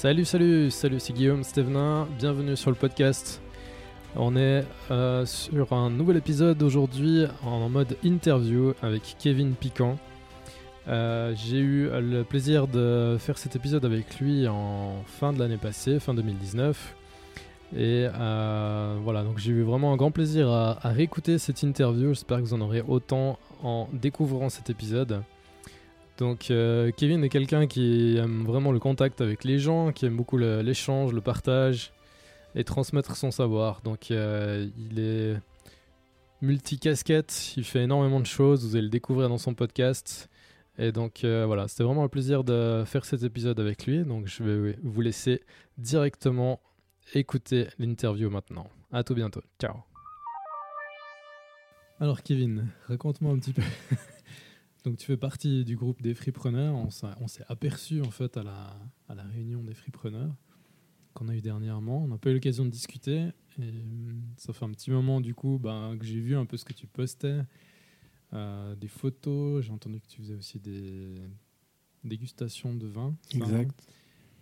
Salut, salut, salut, c'est Guillaume Stevenin, bienvenue sur le podcast. On est euh, sur un nouvel épisode aujourd'hui en mode interview avec Kevin Piquant. Euh, j'ai eu le plaisir de faire cet épisode avec lui en fin de l'année passée, fin 2019. Et euh, voilà, donc j'ai eu vraiment un grand plaisir à, à réécouter cette interview. J'espère que vous en aurez autant en découvrant cet épisode. Donc euh, Kevin est quelqu'un qui aime vraiment le contact avec les gens, qui aime beaucoup l'échange, le partage et transmettre son savoir. Donc euh, il est multicasquette, il fait énormément de choses, vous allez le découvrir dans son podcast. Et donc euh, voilà, c'était vraiment un plaisir de faire cet épisode avec lui. Donc je vais vous laisser directement écouter l'interview maintenant. À tout bientôt. Ciao. Alors Kevin, raconte-moi un petit peu. Donc tu fais partie du groupe des fripreneurs. On s'est aperçu en fait à la, à la réunion des fripreneurs qu'on a eu dernièrement. On n'a pas eu l'occasion de discuter. Et euh, ça fait un petit moment du coup ben, que j'ai vu un peu ce que tu postais. Euh, des photos. J'ai entendu que tu faisais aussi des dégustations de vin. Exact.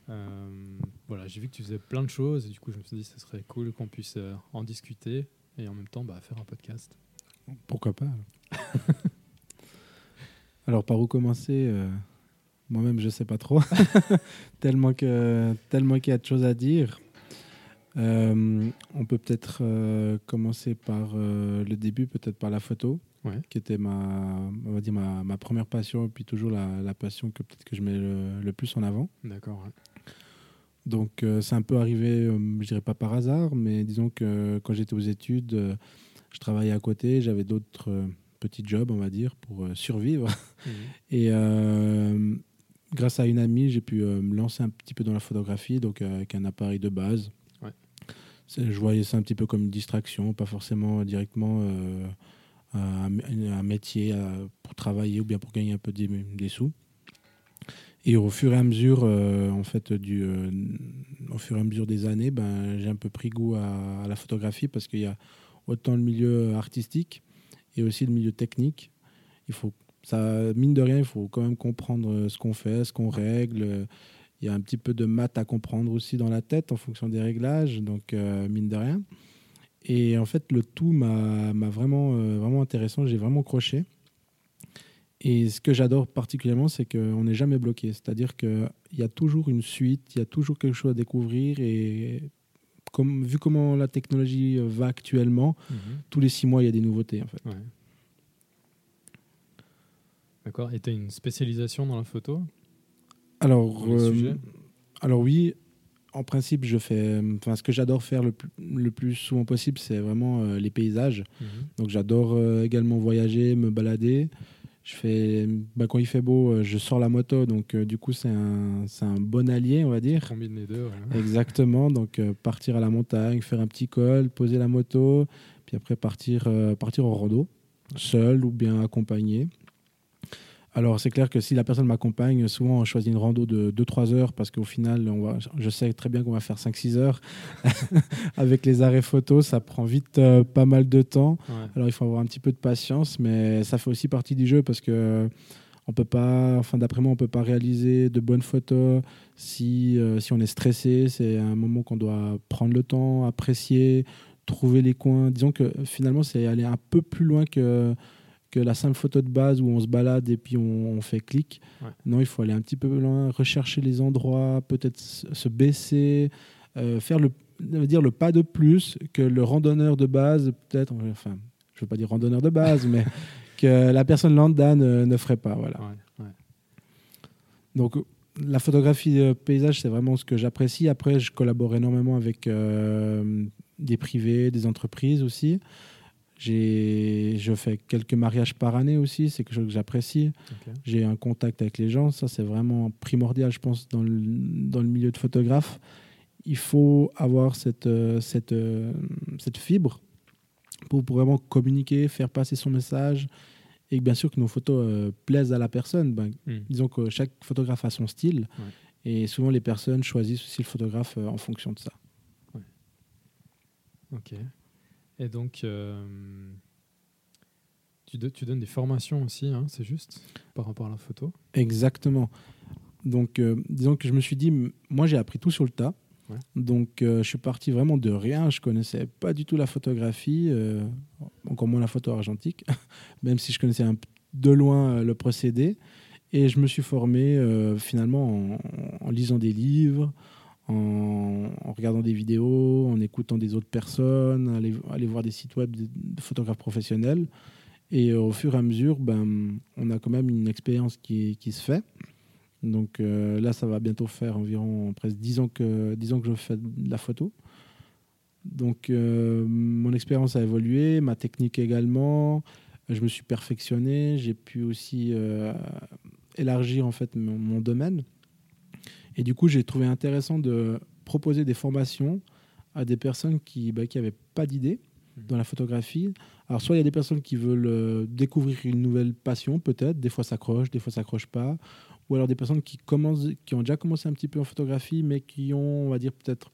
Euh, voilà, j'ai vu que tu faisais plein de choses et du coup je me suis dit que ce serait cool qu'on puisse euh, en discuter et en même temps bah, faire un podcast. Pourquoi pas Alors, par où commencer euh, Moi-même, je sais pas trop. tellement que tellement qu'il y a de choses à dire. Euh, on peut peut-être euh, commencer par le début, peut-être par la photo, Ouais. qui était ma, on va dire ma, ma première passion, et puis toujours la, la passion que peut-être que je mets le, le plus en avant. D'accord. ouais. Donc, c'est un peu arrivé, je dirais pas par hasard, mais disons que quand j'étais aux études, je travaillais à côté, j'avais d'autres petits jobs, on va dire, pour euh, survivre. Mhm. Et euh, grâce à une amie, j'ai pu euh, me lancer un petit peu dans la photographie, donc avec un appareil de base. Ouais. Je voyais ça un petit peu comme une distraction, pas forcément directement un, un métier pour travailler ou bien pour gagner un peu des, des sous. Et au fur et à mesure, euh, en fait, du, euh, au fur et à mesure des années, ben, j'ai un peu pris goût à, à la photographie parce qu'il y a autant le milieu artistique et aussi le milieu technique. Il faut, ça, mine de rien, il faut quand même comprendre euh, ce qu'on fait, ce qu'on règle. Il y a un petit peu de maths à comprendre aussi dans la tête en fonction des réglages, donc euh, mine de rien. Et en fait, le tout m'a vraiment, euh, vraiment intéressant. J'ai vraiment croché. Et ce que j'adore particulièrement, c'est qu'on n'est jamais bloqué. C'est-à-dire qu'il y a toujours une suite, il y a toujours quelque chose à découvrir. Et comme, vu comment la technologie va actuellement, Mhm. tous les six mois, il y a des nouveautés. En fait. Ouais. D'accord. Et tu as une spécialisation dans la photo? Alors, euh, alors oui, en principe, je fais. Enfin, ce que j'adore faire le plus, le plus souvent possible, c'est vraiment euh, les paysages. Mhm. Donc, j'adore euh, également voyager, me balader. Je fais, bah, quand il fait beau, euh, je sors la moto, donc euh, du coup, c'est un, c'est un bon allié, on va dire. Combine les deux. Exactement. Donc, euh, partir à la montagne, faire un petit col, poser la moto, puis après partir, euh, partir au rando, seul ou bien accompagné. Alors, c'est clair que si la personne m'accompagne, souvent on choisit une rando de 2-3 heures parce qu'au final, on va, je sais très bien qu'on va faire 5-6 heures. Avec les arrêts photos, ça prend vite euh, pas mal de temps. Ouais. Alors il faut avoir un petit peu de patience, mais ça fait aussi partie du jeu parce que on peut pas, enfin d'après moi, on peut pas réaliser de bonnes photos si euh, si on est stressé. C'est un moment qu'on doit prendre le temps, apprécier, trouver les coins. Disons que finalement, c'est aller un peu plus loin que que la simple photo de base où on se balade et puis on, on fait clic. Ouais. Non, il faut aller un petit peu loin, rechercher les endroits, peut-être se se baisser, euh, faire le, va dire le pas de plus que le randonneur de base, peut-être, enfin, je veux pas dire randonneur de base, mais que la personne lambda ne, ne ferait pas. Voilà. Ouais, ouais. Donc, la photographie de paysage, c'est vraiment ce que j'apprécie. Après, je collabore énormément avec euh, des privés, des entreprises aussi. Je fais quelques mariages par année aussi, c'est quelque chose que j'apprécie. J'ai un contact avec les gens, ça c'est vraiment primordial, je pense, dans le, dans le milieu de photographe. Il faut avoir cette, euh, cette, euh, cette fibre pour, pour vraiment communiquer, faire passer son message et bien sûr que nos photos euh, plaisent à la personne. Ben, Mhm. disons que chaque photographe a son style Ouais. et souvent les personnes choisissent aussi le photographe euh, en fonction de ça. Ok. Et donc, euh, tu, do- tu donnes des formations aussi, hein, c'est juste, par rapport à la photo? Exactement. Donc, euh, disons que je me suis dit, moi, j'ai appris tout sur le tas. Ouais. Donc, euh, je suis parti vraiment de rien. Je connaissais pas du tout la photographie, encore moins la photo argentique, même si je connaissais un de loin le procédé. Et je me suis formé finalement en, en lisant des livres, en, regardant des vidéos, en écoutant des autres personnes, aller, voir des sites web de, photographes professionnels. Et euh, au fur et à mesure, ben, on a quand même une expérience qui, se fait. Donc euh, là, ça va bientôt faire environ presque 10 ans que, 10 ans que je fais de la photo. Donc euh, mon expérience a évolué, ma technique également. Je me suis perfectionné, j'ai pu aussi élargir en fait mon domaine. Et du coup, j'ai trouvé intéressant de proposer des formations à des personnes qui n'avaient qui avaient pas d'idée dans la photographie. Alors, soit il y a des personnes qui veulent euh, découvrir une nouvelle passion, peut-être, des fois s'accrochent, des fois s'accrochent pas. Ou alors des personnes qui, commencent, qui ont déjà commencé un petit peu en photographie, mais qui ont, on va dire, peut-être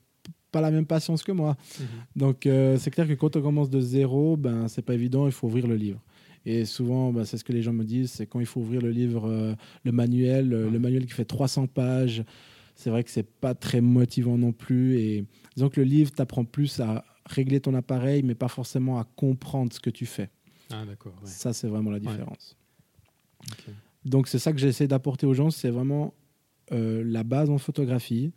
pas la même patience que moi. Donc, euh, c'est clair que quand on commence de zéro, ben, c'est pas évident, il faut ouvrir le livre. Et souvent, ben, c'est ce que les gens me disent, c'est quand il faut ouvrir le livre, euh, le manuel, euh, Ouais. le manuel qui fait 300 pages, c'est vrai que c'est pas très motivant non plus. Et disons que le livre t'apprend plus à régler ton appareil, mais pas forcément à comprendre ce que tu fais. Ah, d'accord. ouais. Ça, c'est vraiment la différence. Donc, c'est ça que j'essaie d'apporter aux gens, c'est vraiment euh, la base en photographie,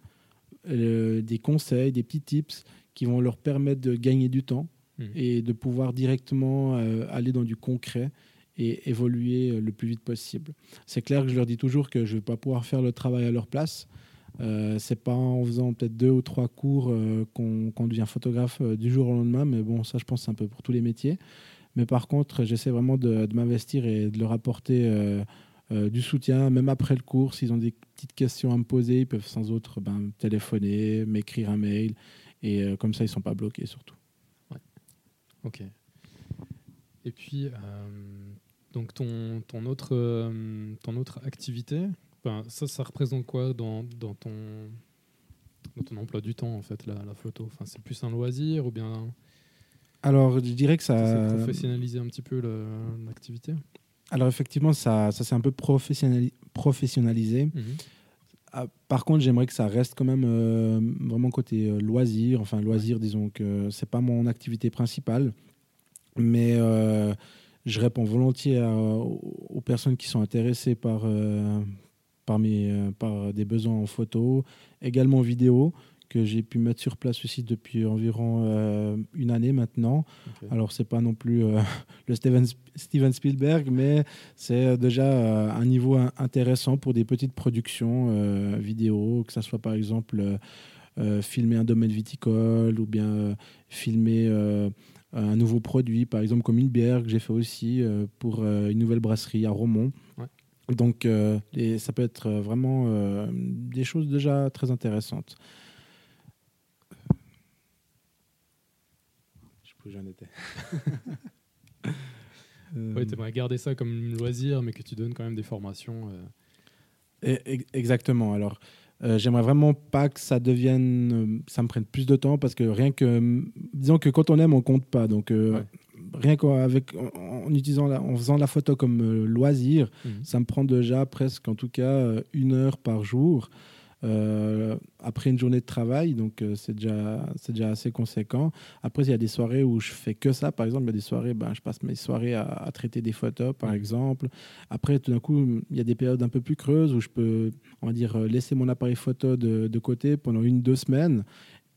euh, des conseils, des petits tips qui vont leur permettre de gagner du temps Mhm. et de pouvoir directement euh, aller dans du concret et évoluer le plus vite possible. C'est clair que je leur dis toujours que je ne vais pas pouvoir faire le travail à leur place. Euh, c'est pas en faisant peut-être deux ou trois cours euh, qu'on qu'on devient photographe euh, du jour au lendemain, mais bon, ça je pense c'est un peu pour tous les métiers. Mais par contre, j'essaie vraiment de, m'investir et de leur apporter euh, du soutien, même après le cours. S'ils ont des petites questions à me poser, ils peuvent sans autre ben, téléphoner, m'écrire un mail, et comme ça ils sont pas bloqués surtout. Ok. Et puis, donc ton, ton, autre, ton autre activité, ça, ça représente quoi dans, dans, ton, dans ton emploi du temps, en fait, la, la photo? Enfin, C'est plus un loisir ou bien Alors, je dirais que ça. professionnaliser un petit peu l'activité? Alors, effectivement, ça, ça s'est un peu professionnali- professionnalisé. Mhm. Ah, Par contre, j'aimerais que ça reste quand même euh, vraiment côté euh, loisir. Enfin, loisir, disons que c'est pas mon activité principale. Mais euh, je réponds volontiers à- aux personnes qui sont intéressées par, par, mes, euh, par des besoins en photo, également en vidéo, que j'ai pu mettre sur place aussi depuis environ euh, une année maintenant. Alors, c'est pas non plus euh, le Steven, Steven Spielberg, mais c'est déjà euh, un niveau in- intéressant pour des petites productions vidéo, que ça soit par exemple filmer un domaine viticole ou bien filmer un nouveau produit, par exemple comme une bière que j'ai fait aussi pour une nouvelle brasserie à Romont. Donc, euh, et ça peut être euh, vraiment euh, des choses déjà très intéressantes. Je sais plus où j'en étais. Euh, Ouais, tu aimerais garder ça comme loisir, mais que tu donnes quand même des formations. Et- Exactement. Alors, j'aimerais vraiment pas que ça devienne, ça me prenne plus de temps parce que rien que, disons que quand on aime, on compte pas. Donc, Ouais. Rien qu'avec, en, en utilisant, la- en faisant la photo comme euh, loisir, Mhm. ça me prend déjà presque, en tout cas, euh, une heure par jour. euh, après une journée de travail, donc euh, c'est déjà, c'est déjà assez conséquent. Après, il y a des soirées où je fais que ça. Par exemple, il y a des soirées, ben, je passe mes soirées à, à traiter des photos, par exemple. Après, tout d'un coup, il y a des périodes un peu plus creuses où je peux, on va dire, laisser mon appareil photo de, de côté pendant une, deux semaines.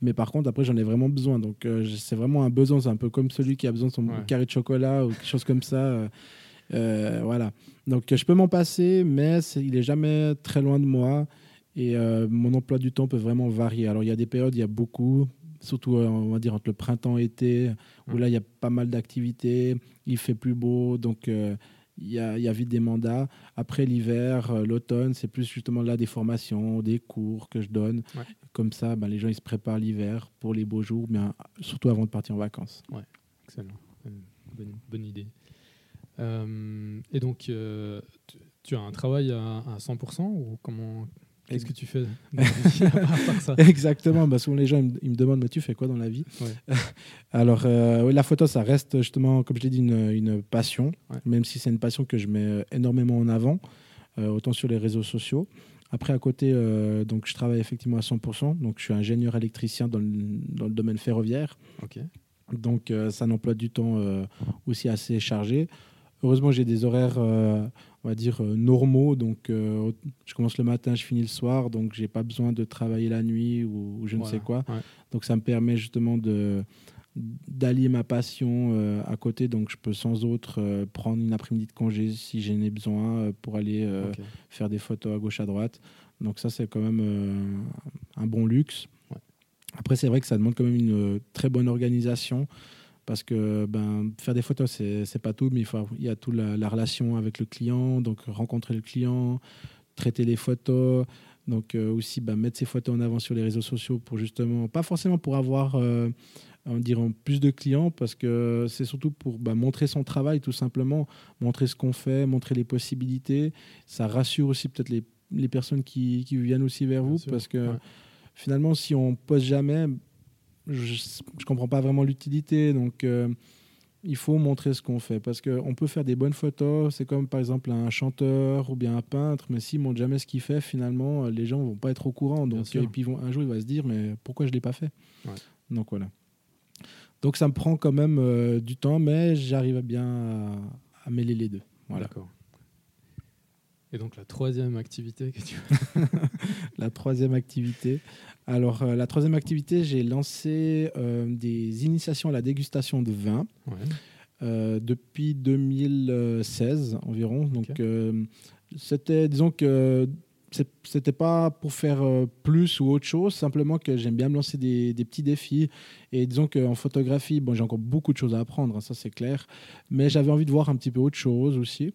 Mais par contre, après, j'en ai vraiment besoin. Donc, euh, c'est vraiment un besoin. C'est un peu comme celui qui a besoin de son Ouais. carré de chocolat ou quelque chose comme ça. euh, euh, voilà. Donc, je peux m'en passer, mais il est jamais très loin de moi. Et euh, mon emploi du temps peut vraiment varier. Alors, il y a des périodes, il y a beaucoup, surtout, on va dire, entre le printemps et l'été, où Ouais. là, il y a pas mal d'activités. Il fait plus beau, donc il y, a, il y a vite des mandats. Après l'hiver, l'automne, c'est plus justement là des formations, des cours que je donne. Ouais. Comme ça, ben, les gens ils se préparent l'hiver pour les beaux jours, bien, surtout avant de partir en vacances. Excellent. Bonne, bonne- idée. Euh, et donc, euh, tu, tu as un travail à, à 100% ou comment Qu'est-ce que tu fais dans la vie, à part ça Exactement. Bah, souvent, les gens ils me, ils me demandent, mais tu fais quoi dans la vie? Ouais. Alors, euh, oui, la photo, ça reste justement, comme je l'ai dit, une, une passion, Ouais. même si c'est une passion que je mets euh, énormément en avant, euh, autant sur les réseaux sociaux. Après, à côté, euh, donc, je travaille effectivement à 100%. Donc, je suis ingénieur électricien dans le, dans le domaine ferroviaire. Donc, euh, c'est un emploi du temps euh, aussi assez chargé. Heureusement, j'ai des horaires, on va dire, normaux. Donc, je commence le matin, je finis le soir. Donc, j'ai pas besoin de travailler la nuit ou, ou je ne sais quoi. Ouais. Donc, ça me permet justement de d'allier ma passion euh, à côté. Donc, je peux sans autre euh, prendre une après-midi de congé si j'en ai besoin euh, pour aller faire des photos à gauche à droite. Donc ça, c'est quand même un bon luxe. Ouais. Après, c'est vrai que ça demande quand même une très bonne organisation parce que ben, faire des photos, c'est pas tout, mais il, faut, il y a toute la, la relation avec le client, donc rencontrer le client, traiter les photos, donc aussi ben, mettre ses photos en avant sur les réseaux sociaux pour justement, pas forcément pour avoir on dirait plus de clients parce que c'est surtout pour ben, montrer son travail tout simplement, montrer ce qu'on fait, montrer les possibilités. Ça rassure aussi peut-être les, les personnes qui, qui viennent aussi vers Bien vous sûr, parce que ouais. finalement, si on poste jamais, je ne comprends pas vraiment l'utilité. Donc, euh, il faut montrer ce qu'on fait parce qu'on peut faire des bonnes photos. C'est comme par exemple un chanteur ou bien un peintre, mais s'il montre jamais ce qu'il fait, finalement, les gens vont pas être au courant. Donc, et puis un jour, il va se dire, mais pourquoi je l'ai pas fait? Ouais. Donc voilà. Donc ça me prend quand même euh, du temps, mais j'arrive à bien à, à mêler les deux. Voilà. D'accord. Et donc la troisième activité que tu La troisième activité. Alors, euh, la troisième activité, j'ai lancé euh, des initiations à la dégustation de vin Ouais. depuis 2016 environ. Donc, c'était, disons que c'était pas pour faire euh, plus ou autre chose, simplement que j'aime bien me lancer des, petits défis. Et disons qu'en photographie, bon, j'ai encore beaucoup de choses à apprendre, hein, ça c'est clair. Mais j'avais envie de voir un petit peu autre chose aussi.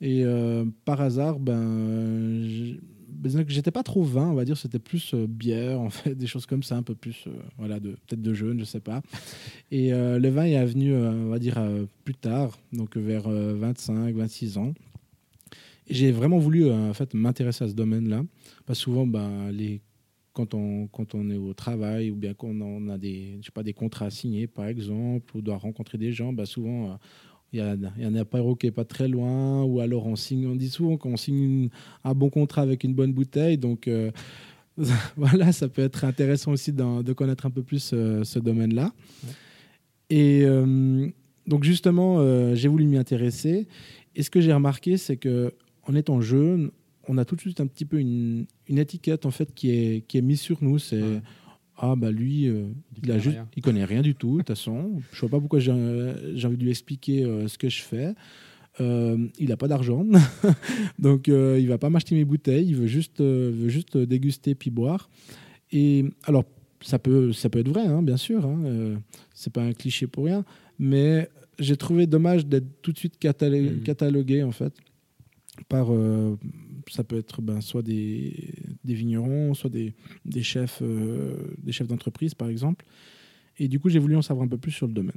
Et euh, par hasard, ben, ben, j'étais pas trop vin, on va dire, c'était plus euh, bière, en fait, des choses comme ça, un peu plus, euh, voilà, peut-être de jeûne, je sais pas. Et le vin est venu, on va dire, plus tard, donc vers euh, 25, 26 ans. J'ai vraiment voulu euh, en fait m'intéresser à ce domaine-là, parce que souvent, ben, les quand on, quand on est au travail ou bien qu'on a, on a des, je sais pas, des contrats à signer, par exemple, ou doit rencontrer des gens, ben, souvent, euh, il y, y a un apéro qui est pas très loin, ou alors on signe, on dit souvent qu'on signe une- un bon contrat avec une bonne bouteille. Donc euh, voilà, ça peut être intéressant aussi de connaître un peu plus euh, ce domaine-là. Ouais. Et donc justement, j'ai voulu m'y intéresser. Et ce que j'ai remarqué, c'est que en étant jeune, on a tout de suite un petit peu une, une étiquette en fait qui est, qui est mise sur nous. C'est Ouais. ah bah lui, euh, Il il, a connaît juste, rien. il connaît rien du tout. De toute façon, je vois pas pourquoi j'ai envie de lui expliquer euh, ce que je fais. Euh, il n'a pas d'argent, donc euh, il va pas m'acheter mes bouteilles. Il veut juste, veut juste déguster puis boire. Et alors ça peut, ça peut être vrai, hein, bien sûr. Hein, c'est pas un cliché pour rien, mais j'ai trouvé dommage d'être tout de suite catalo- Mhm. catalogué en fait par euh, ça peut être ben, soit des, des vignerons, soit des, des chefs euh, des chefs d'entreprise par exemple. Et du coup, j'ai voulu en savoir un peu plus sur le domaine.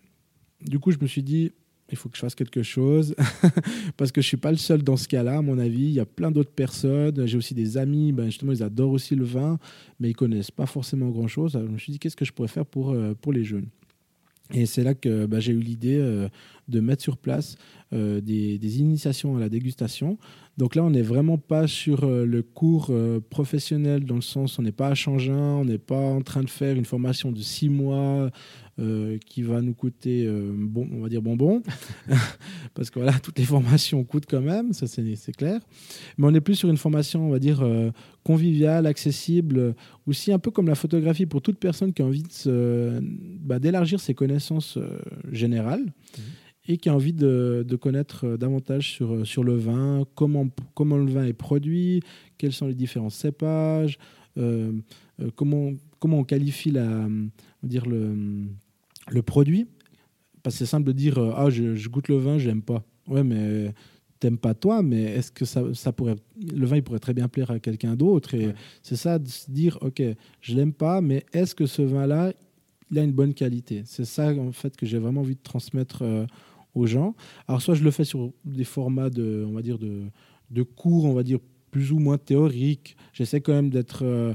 Du coup, je me suis dit il faut que je fasse quelque chose parce que je suis pas le seul dans ce cas-là à mon avis, il y a plein d'autres personnes, j'ai aussi des amis, ben, justement ils adorent aussi le vin, mais ils connaissent pas forcément grand-chose. Je me suis dit qu'est-ce que je pourrais faire pour euh, pour les jeunes? Et c'est là que bah, j'ai eu l'idée euh, de mettre sur place euh, des, initiations à la dégustation. Donc là, on n'est vraiment pas sur euh, le cours professionnel, dans le sens on n'est pas à Changin, on n'est pas en train de faire une formation de six mois qui va nous coûter, bon, on va dire bonbon, parce que voilà, toutes les formations coûtent quand même, ça c'est clair. Mais on est plus sur une formation, on va dire, euh, conviviale, accessible, aussi un peu comme la photographie pour toute personne qui a envie bah, d'élargir ses connaissances euh, générales et qui a envie de, de connaître euh, davantage sur, sur le vin, comment, comment le vin est produit, quels sont les différents cépages, euh, comment, comment on qualifie la, on va dire le, le produit. Parce que c'est simple de dire euh, Ah, je, je goûte le vin, j'aime pas. Ouais, mais t'aimes pas toi, mais est-ce que ça, ça pourrait. Le vin, il pourrait très bien plaire à quelqu'un d'autre? Et Ouais. c'est ça, de se dire Ok, je l'aime pas, mais est-ce que ce vin-là, il a une bonne qualité? C'est ça, en fait, que j'ai vraiment envie de transmettre euh, aux gens. Alors, soit je le fais sur des formats de, on va dire, de, de cours, on va dire, plus ou moins théoriques. J'essaie quand même d'être. euh,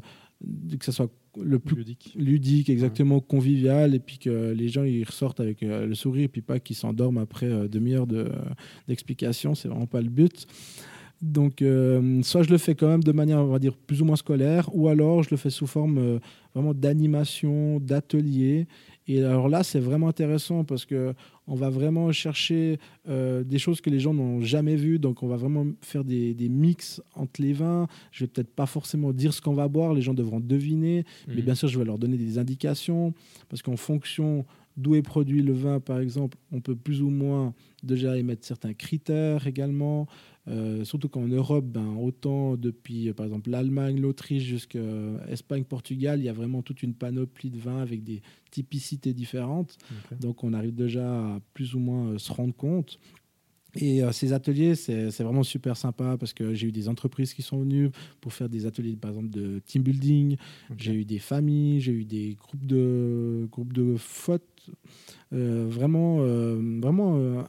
que ça soit le plus ludique. ludique, exactement convivial, et puis que les gens ils ressortent avec euh, le sourire, et puis pas qu'ils s'endorment après euh, demi-heure de- d'explication, c'est vraiment pas le but. Donc, euh, soit je le fais quand même de manière, on va dire, plus ou moins scolaire, ou alors je le fais sous forme euh, vraiment d'animation, d'atelier. Et alors là, c'est vraiment intéressant parce que on va vraiment chercher euh, des choses que les gens n'ont jamais vues. Donc, on va vraiment faire des, des mix entre les vins. Je vais peut-être pas forcément dire ce qu'on va boire, les gens devront deviner. Mais Mhm. bien sûr, je vais leur donner des indications parce qu'en fonction d'où est produit le vin, par exemple, on peut plus ou moins déjà émettre certains critères également. Euh, surtout qu'en Europe, ben, autant depuis euh, par exemple l'Allemagne, l'Autriche jusqu'à Espagne, Portugal, il y a vraiment toute une panoplie de vins avec des typicités différentes. Donc on arrive déjà à plus ou moins euh, se rendre compte. Et euh, ces ateliers, c'est vraiment super sympa parce que j'ai eu des entreprises qui sont venues pour faire des ateliers, par exemple, de team building. J'ai eu des familles, j'ai eu des groupes de, groupes de fautes. Euh, vraiment, euh, vraiment euh,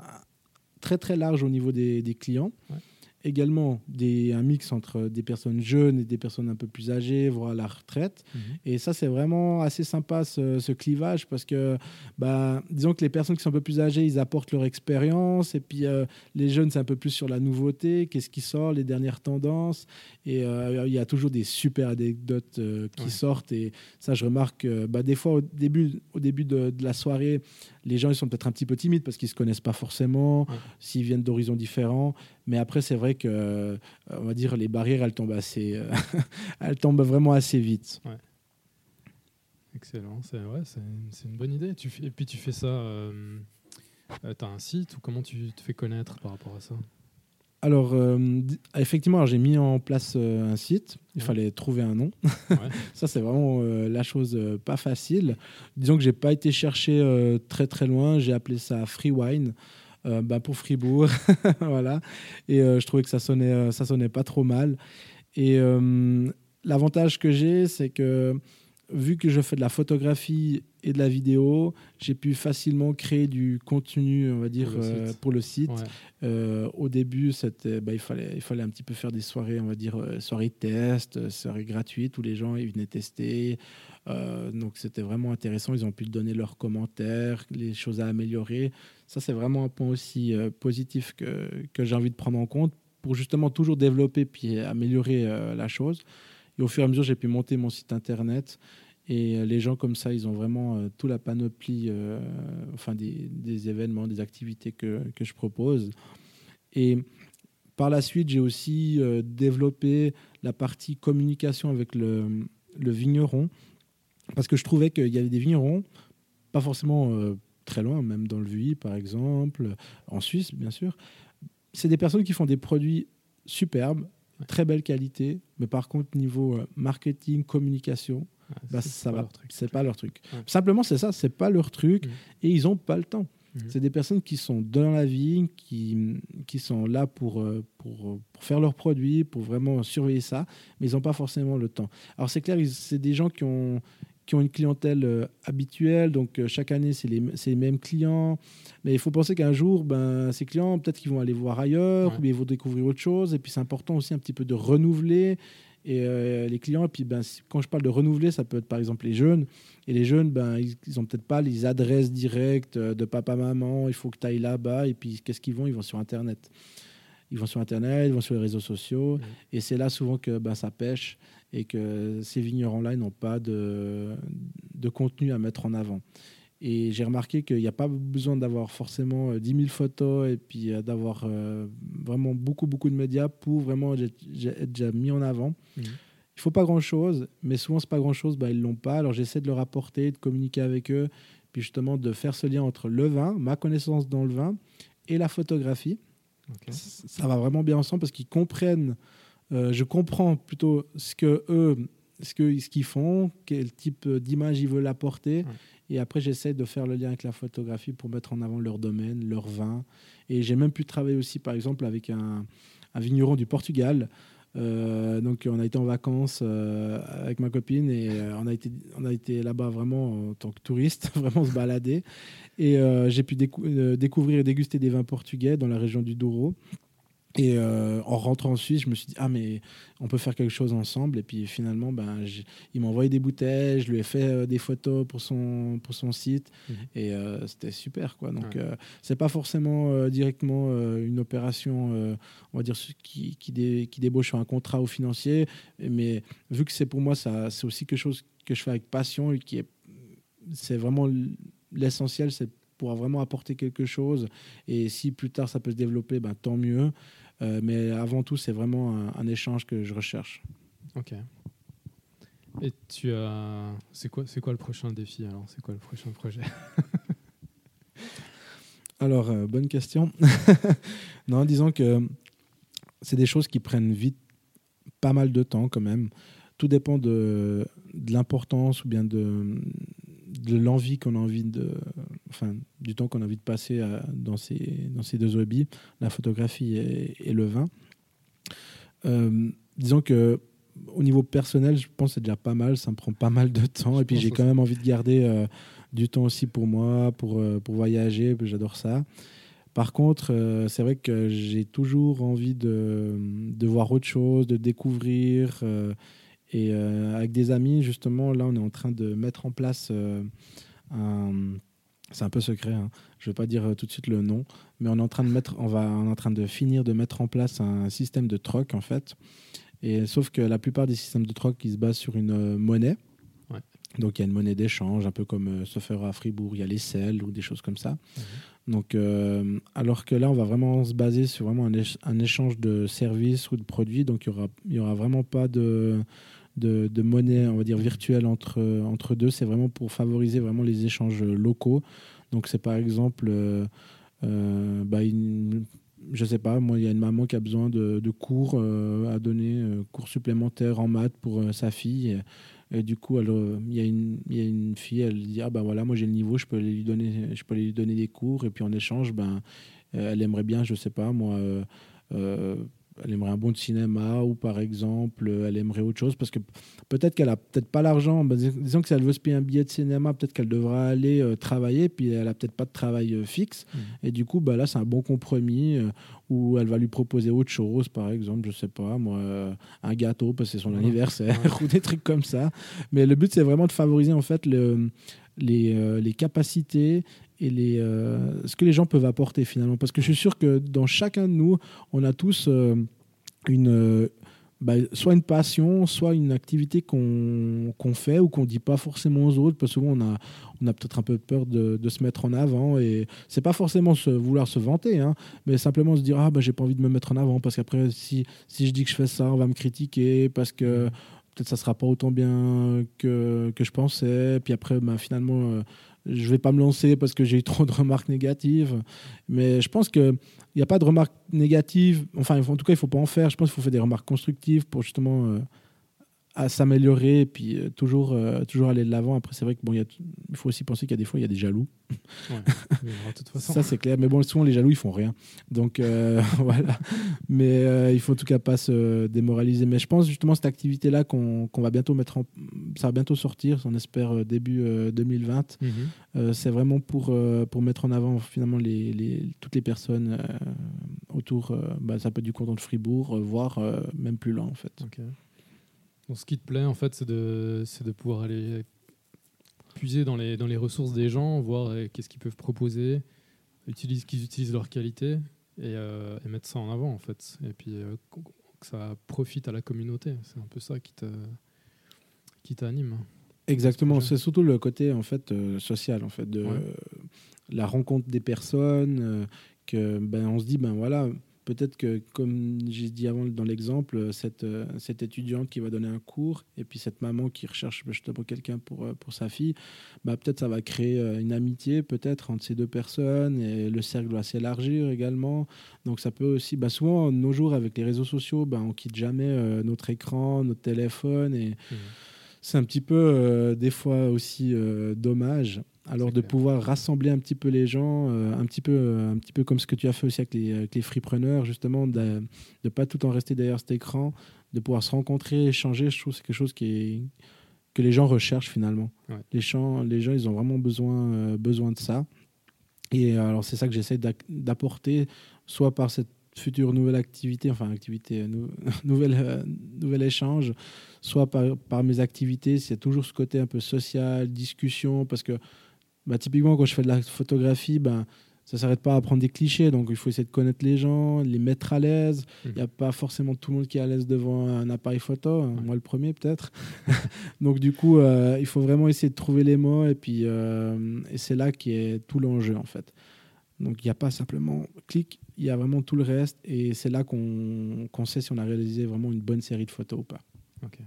très très large au niveau des, des clients. Ouais. Également des, un mix entre des personnes jeunes et des personnes un peu plus âgées, voire à la retraite. Mhm. Et ça, c'est vraiment assez sympa ce, ce clivage parce que, bah, disons que les personnes qui sont un peu plus âgées, ils apportent leur expérience. Et puis euh, les jeunes, c'est un peu plus sur la nouveauté, qu'est-ce qui sort, les dernières tendances. Et euh, il y a toujours des super anecdotes euh, qui Ouais. sortent. Et ça, je remarque, bah, des fois, au début, au début de, de la soirée, les gens, ils sont peut-être un petit peu timides parce qu'ils ne se connaissent pas forcément, Ouais. s'ils viennent d'horizons différents. Mais après, c'est vrai que, euh, on va dire, les barrières, elles tombent assez, euh, elles tombent vraiment assez vite. Excellent, c'est ouais, une, bonne idée. Tu et puis tu fais ça, euh, euh, t'as un site ou comment tu te fais connaître par rapport à ça? Alors, euh, effectivement, alors, j'ai mis en place euh, un site. Il Ouais. fallait trouver un nom. Ouais. Ça, c'est vraiment euh, la chose pas facile. Disons que j'ai pas été chercher très très loin. J'ai appelé ça Free Wine. bah, pour Fribourg, voilà. Et je trouvais que ça sonnait, ça sonnait pas trop mal. Et l'avantage que j'ai, c'est que vu que je fais de la photographie et de la vidéo, j'ai pu facilement créer du contenu, on va dire, Pour le euh, site. pour le site. Ouais. Euh, au début, c'était, bah, il, fallait, il fallait un petit peu faire des soirées, on va dire, euh, soirées test, soirées gratuites où les gens ils venaient tester. Donc c'était vraiment intéressant. Ils ont pu donner leurs commentaires, les choses à améliorer. Ça, c'est vraiment un point aussi positif que, que j'ai envie de prendre en compte pour justement toujours développer puis améliorer la chose. Et au fur et à mesure, j'ai pu monter mon site internet. Et euh, les gens comme ça, ils ont vraiment euh, toute la panoplie euh, enfin des, des événements, des activités que, que je propose. Et par la suite, j'ai aussi euh, développé la partie communication avec le, le vigneron. Parce que je trouvais qu'il y avait des vignerons, pas forcément très loin, même dans le VUI par exemple, en Suisse bien sûr. C'est des personnes qui font des produits superbes, très belle qualité, mais par contre, niveau marketing, communication, bah, c'est- ça va. leur truc. C'est pas leur truc. Ouais. Simplement, c'est ça, c'est pas leur truc Mhm. et ils ont pas le temps. Mhm. C'est des personnes qui sont dans la vie, qui, qui sont là pour, euh, pour, pour faire leurs produits, pour vraiment surveiller ça, mais ils n'ont pas forcément le temps. Alors c'est clair, c'est des gens qui ont, qui ont une clientèle euh, habituelle, donc euh, chaque année c'est les, c'est les mêmes clients, mais il faut penser qu'un jour, ben, ces clients, peut-être qu'ils vont aller voir ailleurs, Ouais. ou bien ils vont découvrir autre chose, et puis c'est important aussi un petit peu de renouveler. Et euh, les clients, et puis ben, quand je parle de renouveler, ça peut être par exemple les jeunes. Et les jeunes, ben, ils n'ont peut-être pas les adresses directes euh, de papa-maman, il faut que tu ailles là-bas. Et puis qu'est-ce qu'ils vont? Ils vont sur Internet. Ils vont sur Internet, ils vont sur les réseaux sociaux. Mhm. Et c'est là souvent que ben, ça pêche et que ces vignerons-là n'ont pas de, de contenu à mettre en avant. Et j'ai remarqué qu'il n'y a pas besoin d'avoir forcément euh, 10 000 photos et puis euh, d'avoir euh, vraiment beaucoup, beaucoup de médias pour vraiment être déjà mis en avant. Mhm. Il faut pas grand-chose, mais souvent, c'est pas grand-chose, bah, ils l'ont pas. Alors j'essaie de leur apporter, de communiquer avec eux, puis justement de faire ce lien entre le vin, ma connaissance dans le vin, et la photographie. Ça va vraiment bien ensemble parce qu'ils comprennent, euh, je comprends plutôt ce que eux, ce que ce qu'ils font, quel type d'image ils veulent apporter. Ouais. Et après, j'essaie de faire le lien avec la photographie pour mettre en avant leur domaine, leur vin. Et j'ai même pu travailler aussi, par exemple, avec un, un vigneron du Portugal. Euh, donc, on a été en vacances euh, avec ma copine et euh, on a été, on a été là-bas vraiment en tant que touriste, vraiment se balader. Et j'ai pu décou- découvrir et déguster des vins portugais dans la région du Douro. Et euh, en rentrant en Suisse, je me suis dit, ah, mais on peut faire quelque chose ensemble. Et puis finalement, ben, il m'a envoyé des bouteilles, je lui ai fait euh, des photos pour son, pour son site. Mhm. Et euh, c'était super. Quoi. Donc, c'est pas forcément directement une opération, on va dire, qui, qui, qui, débauche sur un contrat au financier. Mais vu que c'est pour moi, ça, c'est aussi quelque chose que je fais avec passion et qui est. C'est vraiment l'essentiel, c'est pouvoir vraiment apporter quelque chose. Et si plus tard ça peut se développer, ben, tant mieux. Euh, mais avant tout, c'est vraiment un, échange que je recherche. Ok. Et tu as. C'est quoi, c'est quoi le prochain défi alors? C'est quoi le prochain projet? Alors, euh, bonne question. non, disons que c'est des choses qui prennent vite pas mal de temps quand même. Tout dépend de, de l'importance ou bien de, de l'envie qu'on a envie de, enfin, du temps qu'on a envie de passer dans, ces, dans ces deux hobbies, la photographie et, le vin. Euh, disons que au niveau personnel, je pense que c'est déjà pas mal, ça me prend pas mal de temps. et puis j'ai quand même envie de garder euh, du temps aussi pour moi, pour, euh, pour voyager, j'adore ça. Par contre, c'est vrai que j'ai toujours envie de, de, voir autre chose, de découvrir. Et avec des amis, justement, là, on est en train de mettre en place un c'est un peu secret, hein. je ne vais pas dire euh, tout de suite le nom, mais on est en train de mettre, on va, on est en train de finir de mettre en place un système de troc en fait. Et sauf que la plupart des systèmes de troc qui se basent sur une euh, monnaie. Donc il y a une monnaie d'échange, un peu comme euh, se à Fribourg, il y a les selles ou des choses comme ça. Mhm. Donc alors que là on va vraiment se baser sur vraiment un, échange de services ou de produits, donc il y aura, il y aura vraiment pas de de, monnaie, on va dire, virtuelle entre, entre deux. C'est vraiment pour favoriser vraiment les échanges locaux. Donc, c'est par exemple, euh, euh, bah, je sais pas, moi, il y a une maman qui a besoin de, cours euh, à donner, cours supplémentaires en maths pour sa fille. Et, du coup, il y, y a une fille, elle dit Ah ben voilà, moi j'ai le niveau, je peux, lui donner, je peux lui donner des cours. Et puis en échange, ben, elle aimerait bien, je sais pas, moi elle aimerait un bon de cinéma ou par exemple elle aimerait autre chose parce que peut-être qu'elle a peut-être pas l'argent. Bah, disons que si elle veut se payer un billet de cinéma peut-être qu'elle devra aller euh, travailler puis elle a peut-être pas de travail euh, fixe. Mmh. et du coup bah là c'est un bon compromis euh, où elle va lui proposer autre chose. Par exemple je sais pas moi un gâteau parce que c'est son anniversaire ou des trucs comme ça. Mais le but c'est vraiment de favoriser en fait le les, les, capacités et les, euh, ce que les gens peuvent apporter finalement. Parce que je suis sûr que dans chacun de nous, on a tous euh, une, euh, bah, soit une passion, soit une activité qu'on fait ou qu'on dit pas forcément aux autres. Parce que souvent, on a, on a peut-être un peu peur de, de, se mettre en avant. Et c'est pas forcément se, vouloir se vanter, hein, mais simplement se dire Ah, bah, j'ai pas envie de me mettre en avant. Parce qu'après, si, si je dis que je fais ça, on va me critiquer. Parce que peut-être ça sera pas autant bien que, que je pensais. Puis après, bah, finalement je vais pas me lancer parce que j'ai eu trop de remarques négatives. Mais je pense qu'il n'y a pas de remarques négatives. Enfin, en tout cas, il faut pas en faire. Je pense qu'il faut faire des remarques constructives pour justement euh, à s'améliorer et puis euh, toujours, euh, toujours aller de l'avant. Après, c'est vrai qu'il bon, il faut aussi penser qu'il y a des fois, il y a des jaloux. Ça, c'est clair. Mais bon, souvent, les jaloux, ils font rien. Donc, euh, voilà. Mais il faut en tout cas pas se démoraliser. Mais je pense justement cette activité-là qu'on va bientôt mettre en... Ça va bientôt sortir, on espère début 2020. Mhm. c'est vraiment pour, pour mettre en avant finalement les, les toutes les personnes autour. Bah, ça peut être du canton de Fribourg, voire même plus loin, en fait. Donc, ce qui te plaît, en fait, c'est de, de pouvoir aller puiser dans les, dans les ressources des gens, voir euh, qu'est-ce qu'ils peuvent proposer, utiliser, qu'ils utilisent leurs qualités et, euh, et, mettre ça en avant, en fait. Et puis euh, que ça profite à la communauté. C'est un peu ça qui te qui t'anime. Exactement, c'est surtout le côté en fait social en fait de la rencontre des personnes que ben on se dit ben voilà peut-être que, comme j'ai dit avant dans l'exemple, cette, euh, cette étudiante qui va donner un cours et puis cette maman qui recherche justement quelqu'un pour, euh, pour sa fille, bah, peut-être ça va créer euh, une amitié peut-être entre ces deux personnes et le cercle va s'élargir également. Donc ça peut aussi, bah, souvent, nos jours avec les réseaux sociaux, bah, on quitte jamais notre écran, notre téléphone et mmh. c'est un petit peu des fois aussi dommage alors de pouvoir rassembler un petit peu les gens, euh, un, petit peu, euh, un petit peu comme ce que tu as fait aussi avec les, avec les freepreneurs, justement, de ne pas tout en rester derrière cet écran, de pouvoir se rencontrer, échanger, je trouve que c'est quelque chose qui est, que les gens recherchent finalement. Les, gens, les gens, ils ont vraiment besoin, euh, besoin de ça. Et alors c'est ça que j'essaie d'apporter, soit par cette future nouvelle activité, enfin activité, nou- nouvelle, euh, nouvel échange, soit par, par mes activités, c'est toujours ce côté un peu social, discussion, parce que bah, typiquement quand je fais de la photographie, ben, ça s'arrête pas à prendre des clichés, donc il faut essayer de connaître les gens, les mettre à l'aise. Il Mhm. n'y a pas forcément tout le monde qui est à l'aise devant un appareil photo, hein, moi le premier peut-être. donc du coup, euh, il faut vraiment essayer de trouver les mots, et puis euh, et c'est là qui est tout l'enjeu en fait. Donc il n'y a pas simplement clic, il y a vraiment tout le reste, et c'est là qu'on qu'on sait si on a réalisé vraiment une bonne série de photos ou pas. Ok.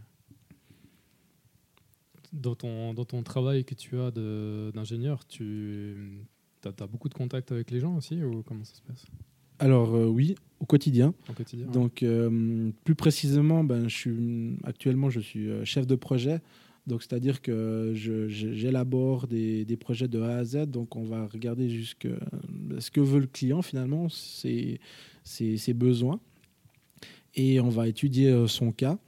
Dans ton, dans ton travail que tu as d'ingénieur, tu as, beaucoup de contacts avec les gens aussi ou comment ça se passe? Alors euh, oui, au quotidien. au quotidien. Donc, euh, plus précisément, ben, je suis, actuellement, je suis euh, chef de projet. Donc, c'est-à-dire que j'élabore des, des projets de A à Z. Donc, on va regarder jusque ce que veut le client finalement, ses, ses, ses besoins. Et on va étudier son cas.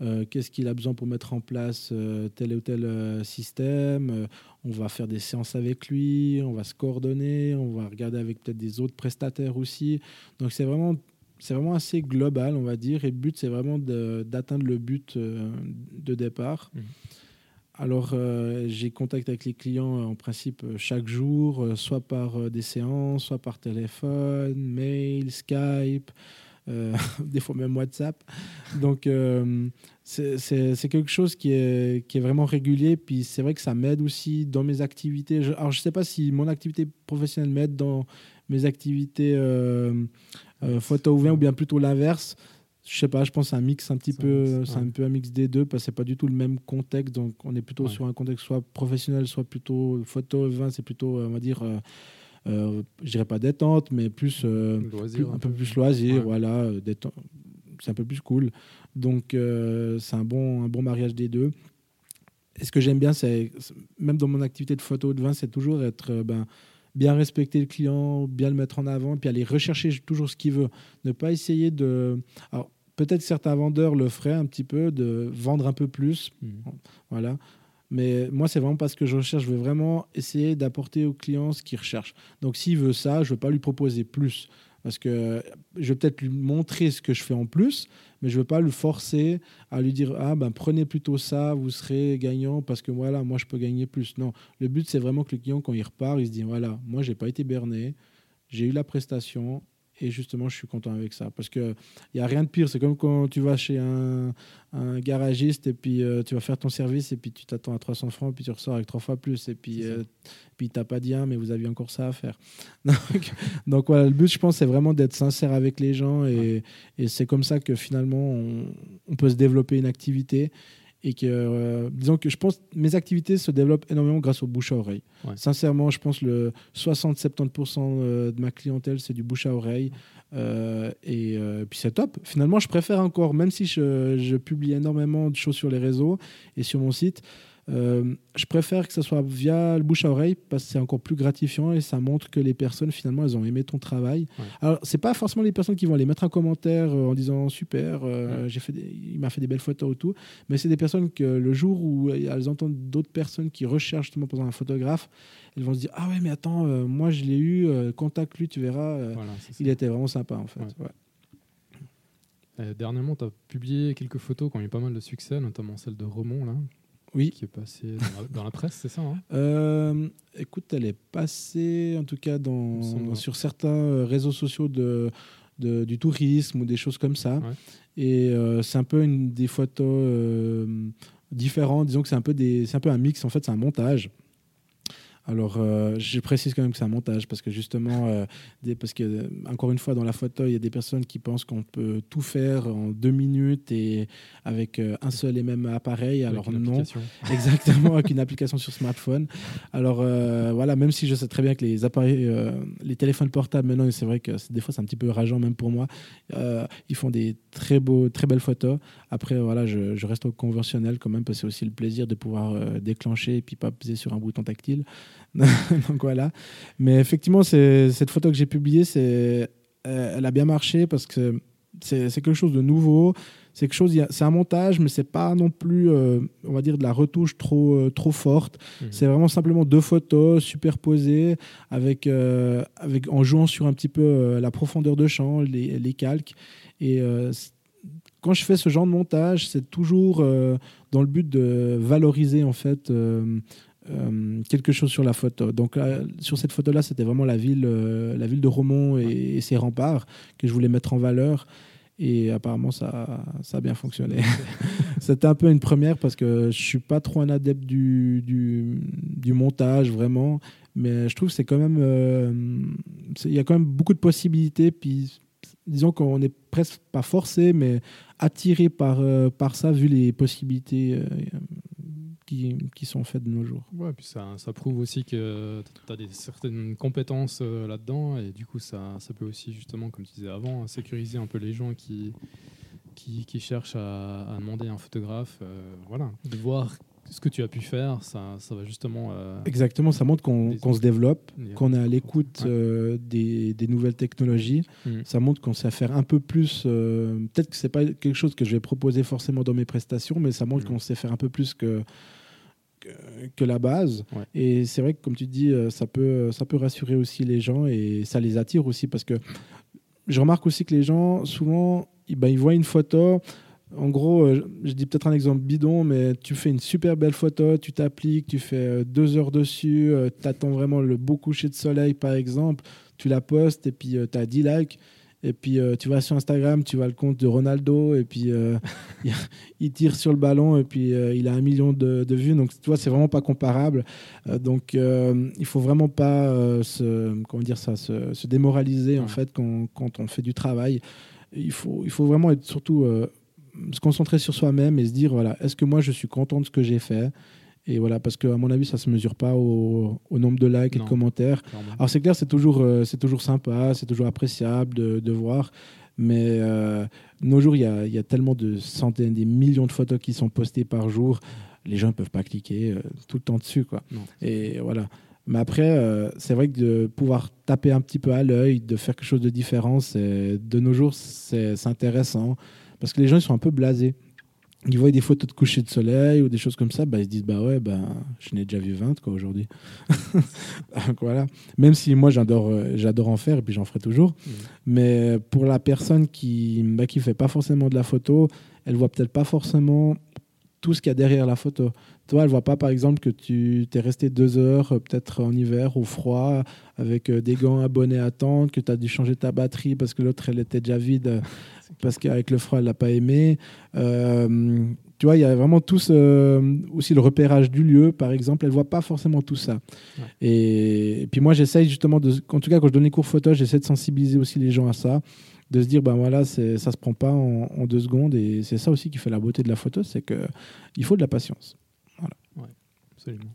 Euh, Qu'est-ce qu'il a besoin pour mettre en place euh, tel ou tel euh, système On va faire des séances avec lui, on va se coordonner, on va regarder avec peut-être des autres prestataires aussi. Donc c'est vraiment c'est vraiment assez global, on va dire. Et le but, c'est vraiment d'atteindre le but de départ. Mhm. Alors, j'ai contact avec les clients en principe chaque jour, soit par des séances, soit par téléphone, mail, Skype, des fois même WhatsApp. Donc, euh, c'est quelque chose qui est, qui est vraiment régulier. Puis, c'est vrai que ça m'aide aussi dans mes activités. Je- alors, je ne sais pas si mon activité professionnelle m'aide dans mes activités euh, euh, photo ou vin ou bien plutôt l'inverse. Je sais pas, je pense un mix un petit C'est un peu, mix, c'est un ouais. peu un mix des deux parce que c'est pas du tout le même contexte. Donc on est plutôt Ouais. sur un contexte soit professionnel, soit plutôt photo vin. C'est plutôt, euh, on va dire, euh, euh, je dirais pas détente, mais plus, euh, Loisir, plus- un peu plus loisir, Ouais. voilà, euh, c'est un peu plus cool. Donc euh, c'est un bon, un bon mariage des deux. Et ce que j'aime bien, c'est même dans mon activité de photo de vin, c'est toujours être ben, bien respecter le client, bien le mettre en avant, puis aller rechercher toujours ce qu'il veut. Ne pas essayer de. Alors, peut-être certains vendeurs le feraient un petit peu, de vendre un peu plus, Mhm. voilà. Mais moi, c'est vraiment pas ce que je recherche. Je veux vraiment essayer d'apporter au client ce qu'il recherche. Donc, s'il veut ça, je ne veux pas lui proposer plus. Parce que je vais peut-être lui montrer ce que je fais en plus, mais je ne veux pas le forcer à lui dire Ah, ben prenez plutôt ça, vous serez gagnant parce que voilà, moi je peux gagner plus. Non, le but c'est vraiment que le client, quand il repart, il se dit Voilà, moi j'ai pas été berné, j'ai eu la prestation et justement je suis content avec ça. Parce qu'il n'y a rien de pire. C'est comme quand tu vas chez un, un garagiste et puis euh, tu vas faire ton service et puis tu t'attends à 300 francs, puis tu ressors avec trois fois plus et puis ça. euh, puis t'as pas dit un, mais vous aviez encore ça à faire. Donc, donc voilà, le but, je pense, c'est vraiment d'être sincère avec les gens et, et c'est comme ça que finalement on, on peut se développer une activité et que, euh, disons que je pense mes activités se développent énormément grâce au bouche à oreille. Ouais. Sincèrement, je pense le 60-70% euh, de ma clientèle, c'est du bouche à oreille. Euh, et euh, puis c'est top. Finalement, je préfère encore, même si je, je publie énormément de choses sur les réseaux et sur mon site, euh, je préfère que ce soit via le bouche à oreille parce que c'est encore plus gratifiant et ça montre que les personnes finalement elles ont aimé ton travail. Ouais. Alors c'est pas forcément les personnes qui vont aller mettre un commentaire euh, en disant super, euh, j'ai fait des- il m'a fait des belles photos ou tout, mais c'est des personnes que le jour où elles entendent d'autres personnes qui recherchent justement pour un photographe, elles vont se dire ah ouais mais attends euh, moi je l'ai eu, contacte lui tu verras, Voilà, il était vraiment sympa en fait. Ouais. Dernièrement, tu as publié quelques photos qui ont eu pas mal de succès, notamment celle de Remont, là, Oui. qui est passée dans la, dans la presse, c'est ça hein? Euh, écoute, elle est passée, en tout cas, dans, sur certains euh, réseaux sociaux de, de- du tourisme ou des choses comme ça. Ouais. Et euh, c'est un peu une, des photos euh, différentes. Disons que c'est un, peu des- un peu un mix, en fait, c'est un montage. Alors, euh, je précise quand même que c'est un montage parce que justement, euh, des, parce que euh, encore une fois, dans la photo, il y a des personnes qui pensent qu'on peut tout faire en deux minutes et avec euh, un seul et même appareil. Avec Alors une non, application. Exactement, avec une application sur smartphone. Alors voilà, même si je sais très bien que les appareils, les téléphones portables maintenant, c'est vrai que des fois c'est un petit peu rageant même pour moi, ils font des très beaux, très belles photos. Après voilà, je, je reste au conventionnel quand même parce que c'est aussi le plaisir de pouvoir déclencher et puis pas peser sur un bouton tactile. Donc voilà. Mais effectivement, cette photo que j'ai publiée, c'est, euh, elle a bien marché parce que c'est quelque chose de nouveau. C'est quelque chose, c'est un montage, mais c'est pas non plus, euh, on va dire, de la retouche trop, euh, trop forte. Mhm. C'est vraiment simplement deux photos superposées avec, euh, avec, en jouant sur un petit peu la profondeur de champ, les, les calques. Et quand je fais ce genre de montage, c'est toujours dans le but de valoriser en fait quelque chose sur la photo. Donc sur cette photo-là, c'était vraiment la ville, la ville de Romont et, et, ses remparts que je voulais mettre en valeur. Et apparemment, ça, ça a bien fonctionné. C'était un peu une première parce que je suis pas trop un adepte du, du, du montage, vraiment. Mais je trouve que c'est quand même. euh, Il y a quand même beaucoup de possibilités. Puis disons qu'on n'est presque pas forcé, mais attiré par, euh, par ça, vu les possibilités euh, qui, qui sont faites de nos jours. Ouais, puis ça, ça prouve aussi que tu as des certaines compétences euh, là-dedans et du coup ça, ça peut aussi justement, comme tu disais avant, sécuriser un peu les gens qui, qui, qui cherchent à, à demander un photographe. euh, voilà, de voir ce que tu as pu faire, ça, ça va justement... euh, Exactement, ça montre qu'on qu'on se développe, qu'on est à l'écoute Ouais. euh, des, des nouvelles technologies. Mhm. Ça montre qu'on sait faire un peu plus. euh, Peut-être que c'est pas quelque chose que je vais proposer forcément dans mes prestations, mais ça montre Mhm. qu'on sait faire un peu plus que que, la base. Ouais. Et c'est vrai que comme tu dis, euh, ça peut ça peut rassurer aussi les gens et ça les attire aussi parce que je remarque aussi que les gens souvent ils, ben, ils voient une photo. En gros, euh, je dis peut-être un exemple bidon, mais tu fais une super belle photo, tu t'appliques, tu fais euh, deux heures dessus, tu attends vraiment le beau coucher de soleil, par exemple, tu la postes et puis tu as 10 likes. Et puis euh, tu vas sur Instagram, tu vois le compte de Ronaldo, et puis euh, il, tire sur le ballon, et puis euh, il a un million de, de vues. Donc tu vois, c'est vraiment pas comparable. Donc il faut vraiment pas se, comment dire ça, se, se démoraliser en fait quand, quand on fait du travail. Il faut, il faut vraiment être surtout se concentrer sur soi-même et se dire voilà, est-ce que moi je suis content de ce que j'ai fait? Et voilà, parce qu'à mon avis, ça se mesure pas au, au nombre de likes et de commentaires. clairement. Alors c'est clair, c'est toujours, euh, c'est toujours sympa, c'est toujours appréciable de, de voir. Mais euh, nos jours, il y a, il y a tellement de centaines, des millions de photos qui sont postées par jour. Les gens ne peuvent pas cliquer euh, tout le temps dessus. Quoi. Non. Et voilà. Mais après, euh, c'est vrai que de pouvoir taper un petit peu à l'œil, de faire quelque chose de différent, de nos jours, c'est intéressant. Parce que les gens, ils sont un peu blasés. Ils voient des photos de coucher de soleil ou des choses comme ça, bah, ils se disent bah ouais, bah, je n'ai déjà vu 20 quoi aujourd'hui. Donc voilà. Même si moi j'adore euh, j'adore en faire et puis j'en ferai toujours. Mhm. Mais pour la personne qui bah, qui fait pas forcément de la photo, elle voit peut-être pas forcément tout ce qu'il y a derrière la photo. Toi, elle voit pas par exemple que tu t'es resté deux heures, euh, peut-être en hiver, au froid, avec euh, des gants abonnés à attendre, que tu as dû changer ta batterie parce que l'autre elle était déjà vide, parce qu'avec le froid elle l'a pas aimé. Euh, tu vois, il y a vraiment tout ce- aussi le repérage du lieu, par exemple. Elle voit pas forcément tout ça. Ouais. Et, et puis moi, j'essaye justement de, en tout cas quand je donne les cours photo, j'essaie de sensibiliser aussi les gens à ça, de se dire ben voilà, ça se prend pas en, en deux secondes. Et c'est ça aussi qui fait la beauté de la photo, c'est que il faut de la patience. Absolument.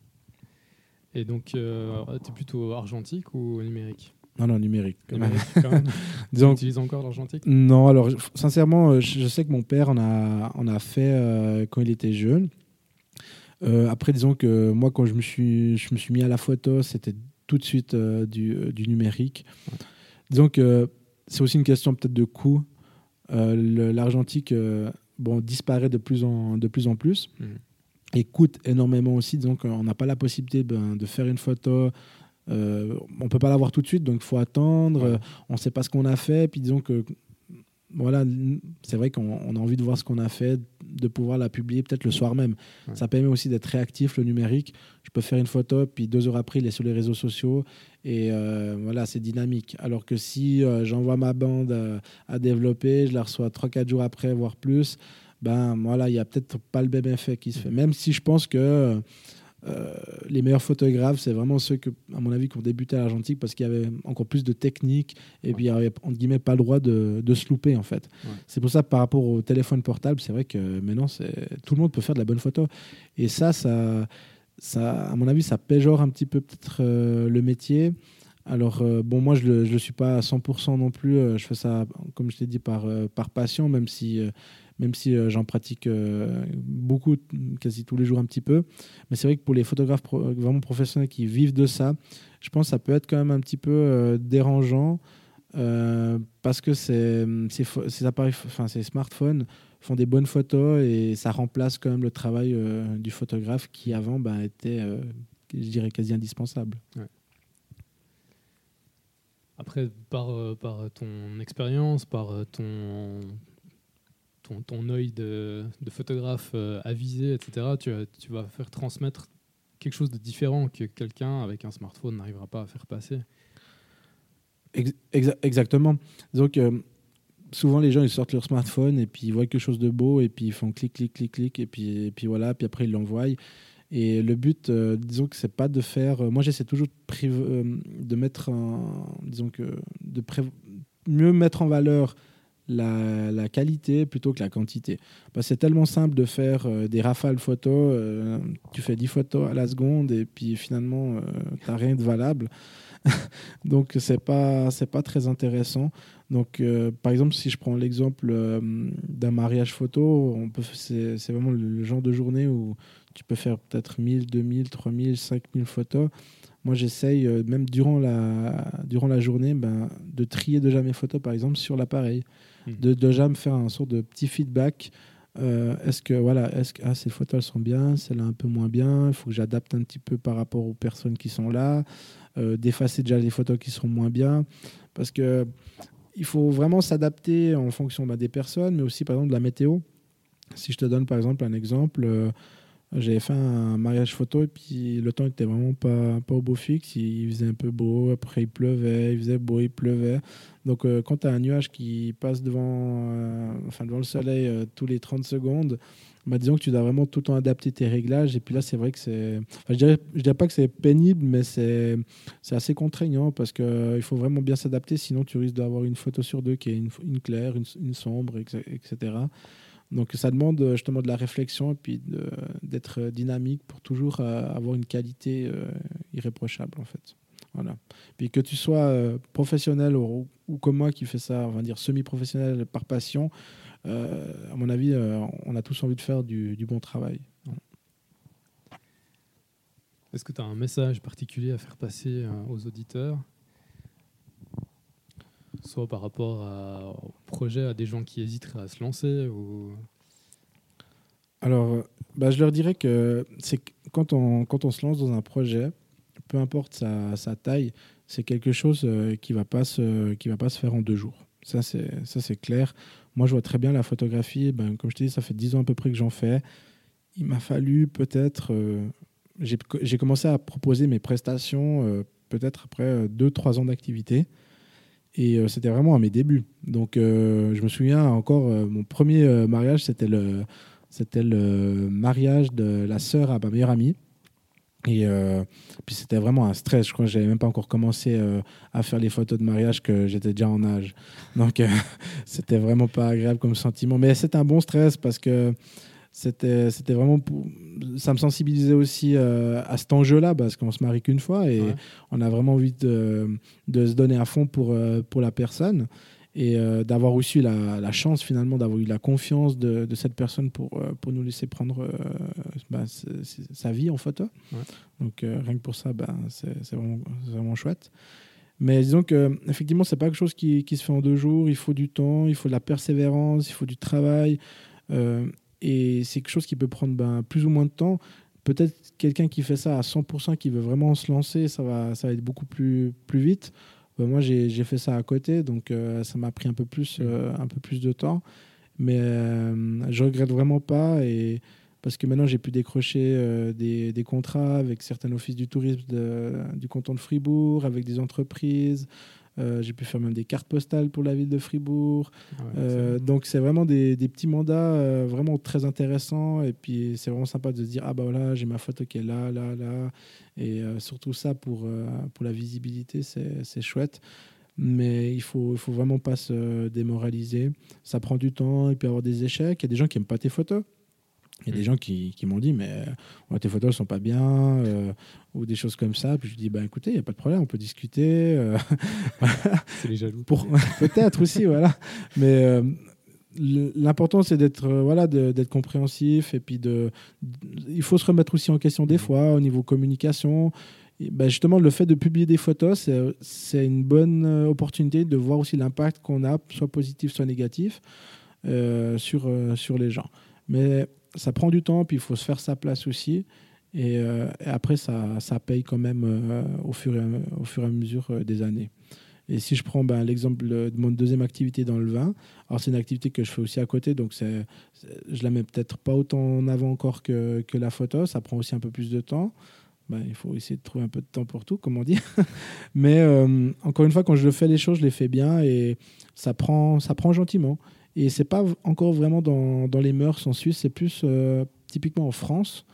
Et donc, tu es plutôt argentique ou numérique? Non, non, numérique. Numérique, quand même. utilises encore l'argentique? Non, alors sincèrement, euh, je je sais que mon père en a, en a fait euh, quand il était jeune. Euh, après, disons que moi, quand je me suis, je me suis mis à la photo, c'était tout de suite euh, du, du numérique. Disons que c'est aussi une question peut-être de coût. L'argentique bon, disparaît de plus en, de plus, en plus Mhm. et coûte énormément aussi. Donc, on n'a pas la possibilité ben, de faire une photo. Euh, on peut pas l'avoir tout de suite, donc il faut attendre. Ouais. Euh, on ne sait pas ce qu'on a fait. Puis disons que voilà, c'est vrai qu'on on a envie de voir ce qu'on a fait, de pouvoir la publier peut-être le soir même. Ouais. Ça permet aussi d'être réactif, le numérique. Je peux faire une photo, puis deux heures après, il est sur les réseaux sociaux. Et euh, voilà, c'est dynamique. Alors que si euh, j'envoie ma bande euh, à développer, je la reçois 3-4 jours après, voire plus, ben voilà, il n'y a peut-être pas le même effet qui se fait. Même si je pense que euh, les meilleurs photographes, c'est vraiment ceux que, à mon avis, qui ont débuté à l'argentique parce qu'il y avait encore plus de technique et Ouais. puis il n'y avait, entre guillemets, pas le droit de, de se louper, en fait. Ouais. C'est pour ça, par rapport au téléphone portable, c'est vrai que maintenant, tout le monde peut faire de la bonne photo. Et ça, ça, ça à mon avis, ça péjore un petit peu peut-être euh, le métier. Alors, euh, bon, moi, je ne le, suis pas à 100% non plus. Euh, je fais ça, comme je t'ai dit, par, euh, par passion, même si, même si euh, j'en pratique euh, beaucoup, quasi tous les jours un petit peu. Mais c'est vrai que pour les photographes pro- vraiment professionnels qui vivent de ça, je pense que ça peut être quand même un petit peu euh, dérangeant euh, parce que ces, ces, pho- ces appareils, enfin ces smartphones font des bonnes photos et ça remplace quand même le travail euh, du photographe qui avant ben, était, euh, je dirais, quasi indispensable. Après, par, euh, par ton expérience, par euh, ton, ton, ton œil de, de photographe euh, avisé, etc., tu, vas- tu vas faire transmettre quelque chose de différent que quelqu'un avec un smartphone n'arrivera pas à faire passer. Ex- exa- exactement. Donc, euh, souvent, les gens, ils sortent leur smartphone et puis ils voient quelque chose de beau et puis ils font clic, clic, clic, clic et puis, et puis voilà, puis après ils l'envoient. Et le but, euh, disons que c'est pas de faire. moi, j'essaie toujours de, de mettre. Disons que. De mieux mettre en valeur la, qualité plutôt que la quantité. C'est tellement simple de faire euh, des rafales photos. euh, tu fais 10 photos à la seconde et puis finalement, tu n'as rien de valable. Donc, c'est pas, c'est pas très intéressant. Donc, euh, par exemple, si je prends l'exemple euh, d'un mariage photo, on peut, c'est, c'est vraiment le genre de journée où tu peux faire peut-être 1000, 2000, 3000, 5000 photos. Moi, j'essaye, euh, même durant la, durant la journée, ben, de trier déjà mes photos, par exemple, sur l'appareil. Mhm. De déjà me faire un sort de petit feedback. Euh, est-ce que, voilà, est-ce que ah, ces photos, elles sont bien, celles-là un peu moins bien, il faut que j'adapte un petit peu par rapport aux personnes qui sont là, euh, d'effacer déjà les photos qui sont moins bien. Parce que il faut vraiment s'adapter en fonction bah, des personnes, mais aussi par exemple de la météo. Si je te donne par exemple un exemple, euh, j'avais fait un mariage photo et puis le temps était vraiment pas, pas au beau fixe. Il faisait un peu beau, après il pleuvait, il faisait beau, il pleuvait. Donc euh, quand tu as un nuage qui passe devant, euh, enfin, devant le soleil euh, tous les 30 secondes, bah, disons que tu dois vraiment tout le temps adapter tes réglages. Et puis là, c'est vrai que c'est. Je dirais, dirais pas que c'est pénible, mais c'est assez contraignant parce qu'il faut vraiment bien s'adapter. Sinon, tu risques d'avoir une photo sur deux qui est une, claire, une sombre, etc. Donc, ça demande euh, justement de la réflexion et puis d'être dynamique pour toujours euh, avoir une qualité euh, irréprochable, en fait. Voilà. Puis que tu sois professionnel ou, comme moi qui fais ça, on va dire semi-professionnel par passion, à mon avis, on a tous envie de faire du, bon travail. Est-ce que tu as un message particulier à faire passer aux auditeurs? Soit par rapport à- projet, à des gens qui hésiteraient à se lancer. Alors, bah, je leur dirais que c'est quand on, quand on se lance dans un projet, peu importe sa, taille, c'est quelque chose euh, qui va, pas se- qui va pas se faire en deux jours. Ça, c'est clair. Moi, je vois très bien la photographie. Ben, comme je te dis, ça fait dix ans à peu près que j'en fais. Il m'a fallu peut-être... euh, j'ai commencé à proposer mes prestations euh, peut-être après deux, trois ans d'activité. Et euh, c'était vraiment à mes débuts. Donc, euh, je me souviens encore, euh, mon premier mariage, c'était le, mariage de la sœur à ma meilleure amie. Et puis c'était vraiment un stress. Je crois que j'avais même pas encore commencé à faire les photos de mariage que j'étais déjà en âge. Donc c'était vraiment pas agréable comme sentiment. Mais c'était un bon stress parce que c'était c'était vraiment pour- ça me sensibilisait aussi euh, à cet enjeu-là parce qu'on se marie qu'une fois et Ouais. on a vraiment envie de, de se donner à fond pour euh, pour la personne et euh, d'avoir aussi la, la chance finalement d'avoir eu la confiance de, de cette personne pour pour nous laisser prendre euh, bah, sa vie en photo. Ouais. Donc rien que pour ça, ben, c'est vraiment, vraiment chouette. Mais disons que effectivement, c'est pas quelque chose qui, qui se fait en deux jours. Il faut du temps, il faut de la persévérance, il faut du travail. Euh, et c'est quelque chose qui peut prendre ben, plus ou moins de temps. Peut-être quelqu'un qui fait ça à 100%, qui veut vraiment se lancer, ça va, ça va être beaucoup plus, plus vite. Ben, moi, j'ai fait ça à côté, donc euh, ça m'a pris un peu plus, euh, un peu plus de temps. Mais euh, je regrette vraiment pas. Et, parce que maintenant, j'ai pu décrocher euh, des, des contrats avec certains offices du tourisme de- du canton de Fribourg, avec des entreprises. Euh, j'ai pu faire même des cartes postales pour la ville de Fribourg. Ouais, Euh, donc c'est vraiment des, des petits mandats euh, vraiment très intéressants. Et puis c'est vraiment sympa de se dire ah bah voilà j'ai ma photo qui est là là là. Et surtout ça pour pour la visibilité c'est chouette. Mais il faut faut vraiment pas se démoraliser. Ça prend du temps il peut y avoir des échecs. Il y a des gens qui aiment pas tes photos il y a des Mm. gens qui, qui m'ont dit mais ouais, tes photos elles sont pas bien euh, ou des choses comme ça puis je dis bah écoutez il y a pas de problème on peut discuter euh, c'est les jaloux. pour peut-être aussi voilà mais euh, l'important c'est d'être euh, voilà d'être compréhensif et puis de il faut se remettre aussi en question des Mhm. fois au niveau communication Et, ben, justement, le fait de publier des photos, c'est- une bonne euh, opportunité de voir aussi l'impact qu'on a, soit positif, soit négatif, euh, sur, euh, sur les gens. Mais ça prend du temps, puis il faut se faire sa place aussi. Et, euh, après, ça, ça paye quand même euh, au, fur et au fur et à mesure euh, des années. Et si je prends ben, l'exemple de mon deuxième activité dans le vin, alors c'est une activité que je fais aussi à côté, donc c'est, c'est- je la mets peut-être pas autant en avant encore que, que la photo, ça prend aussi un peu plus de temps. Ben, il faut essayer de trouver un peu de temps pour tout, comme on dit. Mais encore une fois, quand je fais les choses, je les fais bien et ça prend, ça prend gentiment. Et c'est pas encore vraiment dans, dans les mœurs en Suisse, c'est plus euh, typiquement en France.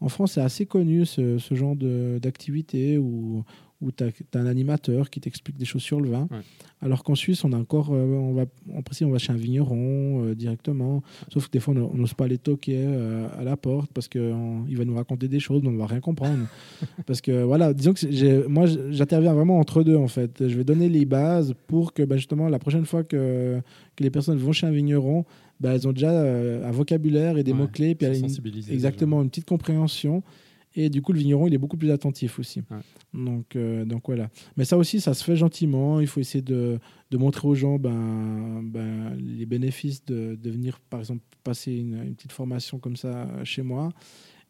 En France, c'est assez connu ce, ce genre d'activité où, où tu as, un animateur qui t'explique des choses sur le vin. Ouais. Alors qu'en Suisse, on a encore, euh, on va, en principe, on va chez un vigneron euh, directement. Sauf que des fois, on n'ose pas les toquer euh, à la porte parce qu'il va nous raconter des choses, mais on ne va rien comprendre. parce que voilà, disons que moi, j'interviens vraiment entre deux en fait. Je vais donner les bases pour que bah, justement la prochaine fois que, que les personnes vont chez un vigneron, bah, elles ont déjà un vocabulaire et des Ouais, mots-clés, puis elles une- exactement une petite compréhension. Et du coup, le vigneron, il est beaucoup plus attentif aussi. Ouais. Donc, euh, donc voilà. Mais ça aussi, ça se fait gentiment. Il faut essayer de, de montrer aux gens ben, ben, les bénéfices de, de venir, par exemple, passer une, une petite formation comme ça chez moi.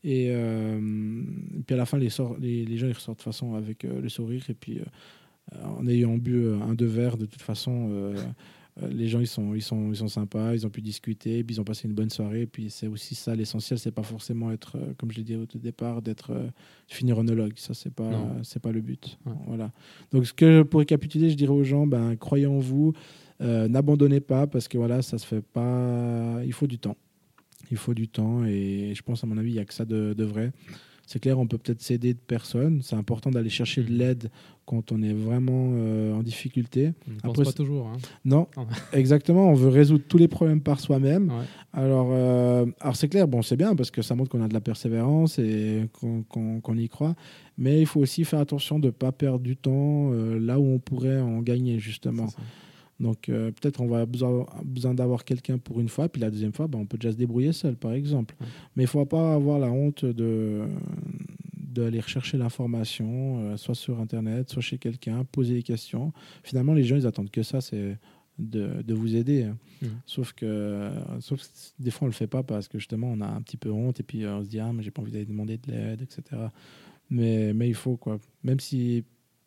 Et, euh, et puis à la fin, les, sor- les, les gens ils ressortent de toute façon avec euh, le sourire. Et puis euh, en ayant bu un, deux verres, de toute façon, les gens ils sont, ils, sont, ils sont sympas, ils ont pu discuter, puis ils ont passé une bonne soirée. Et puis c'est aussi ça l'essentiel, c'est pas forcément être, euh, comme je l'ai dit au tout départ, d'être euh, finir onologue. Ça, c'est pas, c'est pas le but. Ouais. Voilà. Donc ce que pour récapituler, je dirais aux gens, ben, croyez en vous, euh, n'abandonnez pas parce que voilà, ça se fait pas. Il faut du temps. Il faut du temps et je pense à mon avis, il n'y a que ça de, de vrai. C'est clair, on peut peut-être s'aider de personnes. C'est important d'aller chercher de Mhm. l'aide quand on est vraiment euh, en difficulté. On Après, pense pas c'est- toujours. hein. Non, exactement. On veut résoudre tous les problèmes par soi-même. Ouais. Alors, euh, alors c'est clair, bon, c'est bien parce que ça montre qu'on a de la persévérance et qu'on y croit. Mais il faut aussi faire attention de ne pas perdre du temps euh, là où on pourrait en gagner, justement. Donc, euh, peut-être on va besoin, besoin d'avoir quelqu'un pour une fois, puis la deuxième fois, ben, on peut déjà se débrouiller seul, par exemple. Ouais. Mais il ne faut pas avoir la honte de d'aller rechercher l'information, euh, soit sur Internet, soit chez quelqu'un, poser des questions. Finalement, les gens, ils attendent que ça, c'est de, de vous aider. hein. Sauf que sauf que des fois, on le fait pas parce que justement, on a un petit peu honte et puis euh, on se dit, ah, mais j'ai pas envie d'aller demander de l'aide, etc. Mais, mais il faut, quoi. Même si,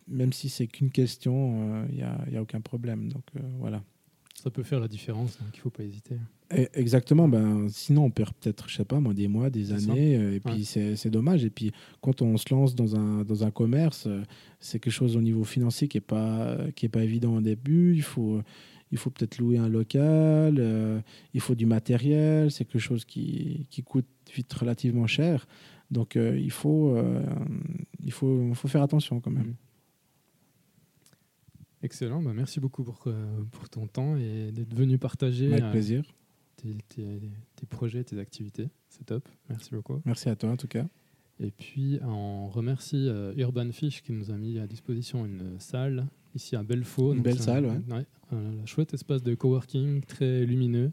même si c'est qu'une question, il n'y a, y a aucun problème. Donc, euh, voilà. Ça peut faire la différence, donc il ne faut pas hésiter. Et- Exactement. Ben, sinon, on perd peut-être, je sais pas, moi, des mois, des ça. années. euh, Et puis, Ouais. c'est dommage. Et puis, quand on se lance dans un, dans un commerce, euh, c'est quelque chose au niveau financier qui n'est pas, qui est pas évident au début. Il faut, il faut peut-être louer un local. euh, il faut du matériel. C'est quelque chose qui, qui coûte vite relativement cher. Donc, euh, il, faut, euh, il faut, faut faire attention quand même. Excellent, bah merci beaucoup pour, euh, pour ton temps et d'être venu partager Avec euh, plaisir. tes, tes- tes projets, tes activités. C'est top, merci beaucoup. Merci à toi, en tout cas. Et puis on remercie euh, Urban Fish qui nous a mis à disposition une salle ici à Belfaux. Une belle salle, un, un chouette espace de coworking très lumineux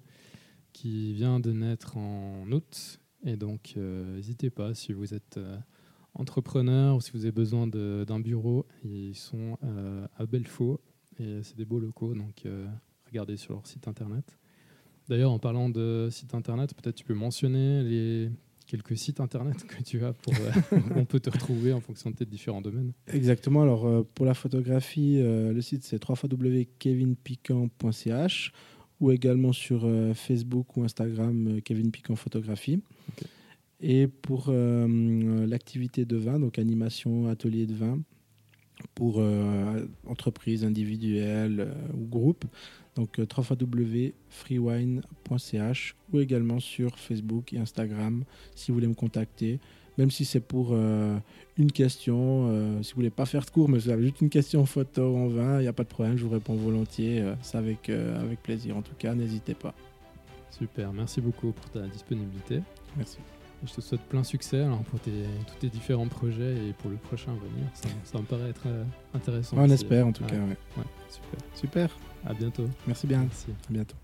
qui vient de naître en août. Et donc euh, n'hésitez pas si vous êtes euh, entrepreneur ou si vous avez besoin d'un bureau, ils sont euh, à Belfaux et c'est des beaux locaux. Donc euh, regardez sur leur site internet. D'ailleurs, en parlant de site internet, peut-être tu peux mentionner les quelques sites internet que tu as pour euh, on peut te retrouver en fonction de tes différents domaines. Exactement. Alors, pour la photographie, le site c'est www.kevinpiquant.ch ou également sur Facebook ou Instagram Kevin Piquant Photographie. Et pour euh, l'activité de vin, donc animation, atelier de vin, pour euh, entreprises individuelles euh, ou groupes, donc www.freewine.ch ou également sur Facebook et Instagram si vous voulez me contacter même si c'est pour euh, une question. euh, si vous voulez pas faire de cours, mais vous avez juste une question en photo en vin, il n'y a pas de problème, je vous réponds volontiers. euh, c'est avec, avec plaisir. En tout cas, n'hésitez pas. Super, merci beaucoup pour ta disponibilité. Merci. Je te souhaite plein succès alors, pour tes, tous tes différents projets et pour le prochain à venir. Ça, ça me paraît être euh, intéressant. On espère en tout cas. ouais. ouais, super. Super. À bientôt. Merci bien. Merci. À bientôt.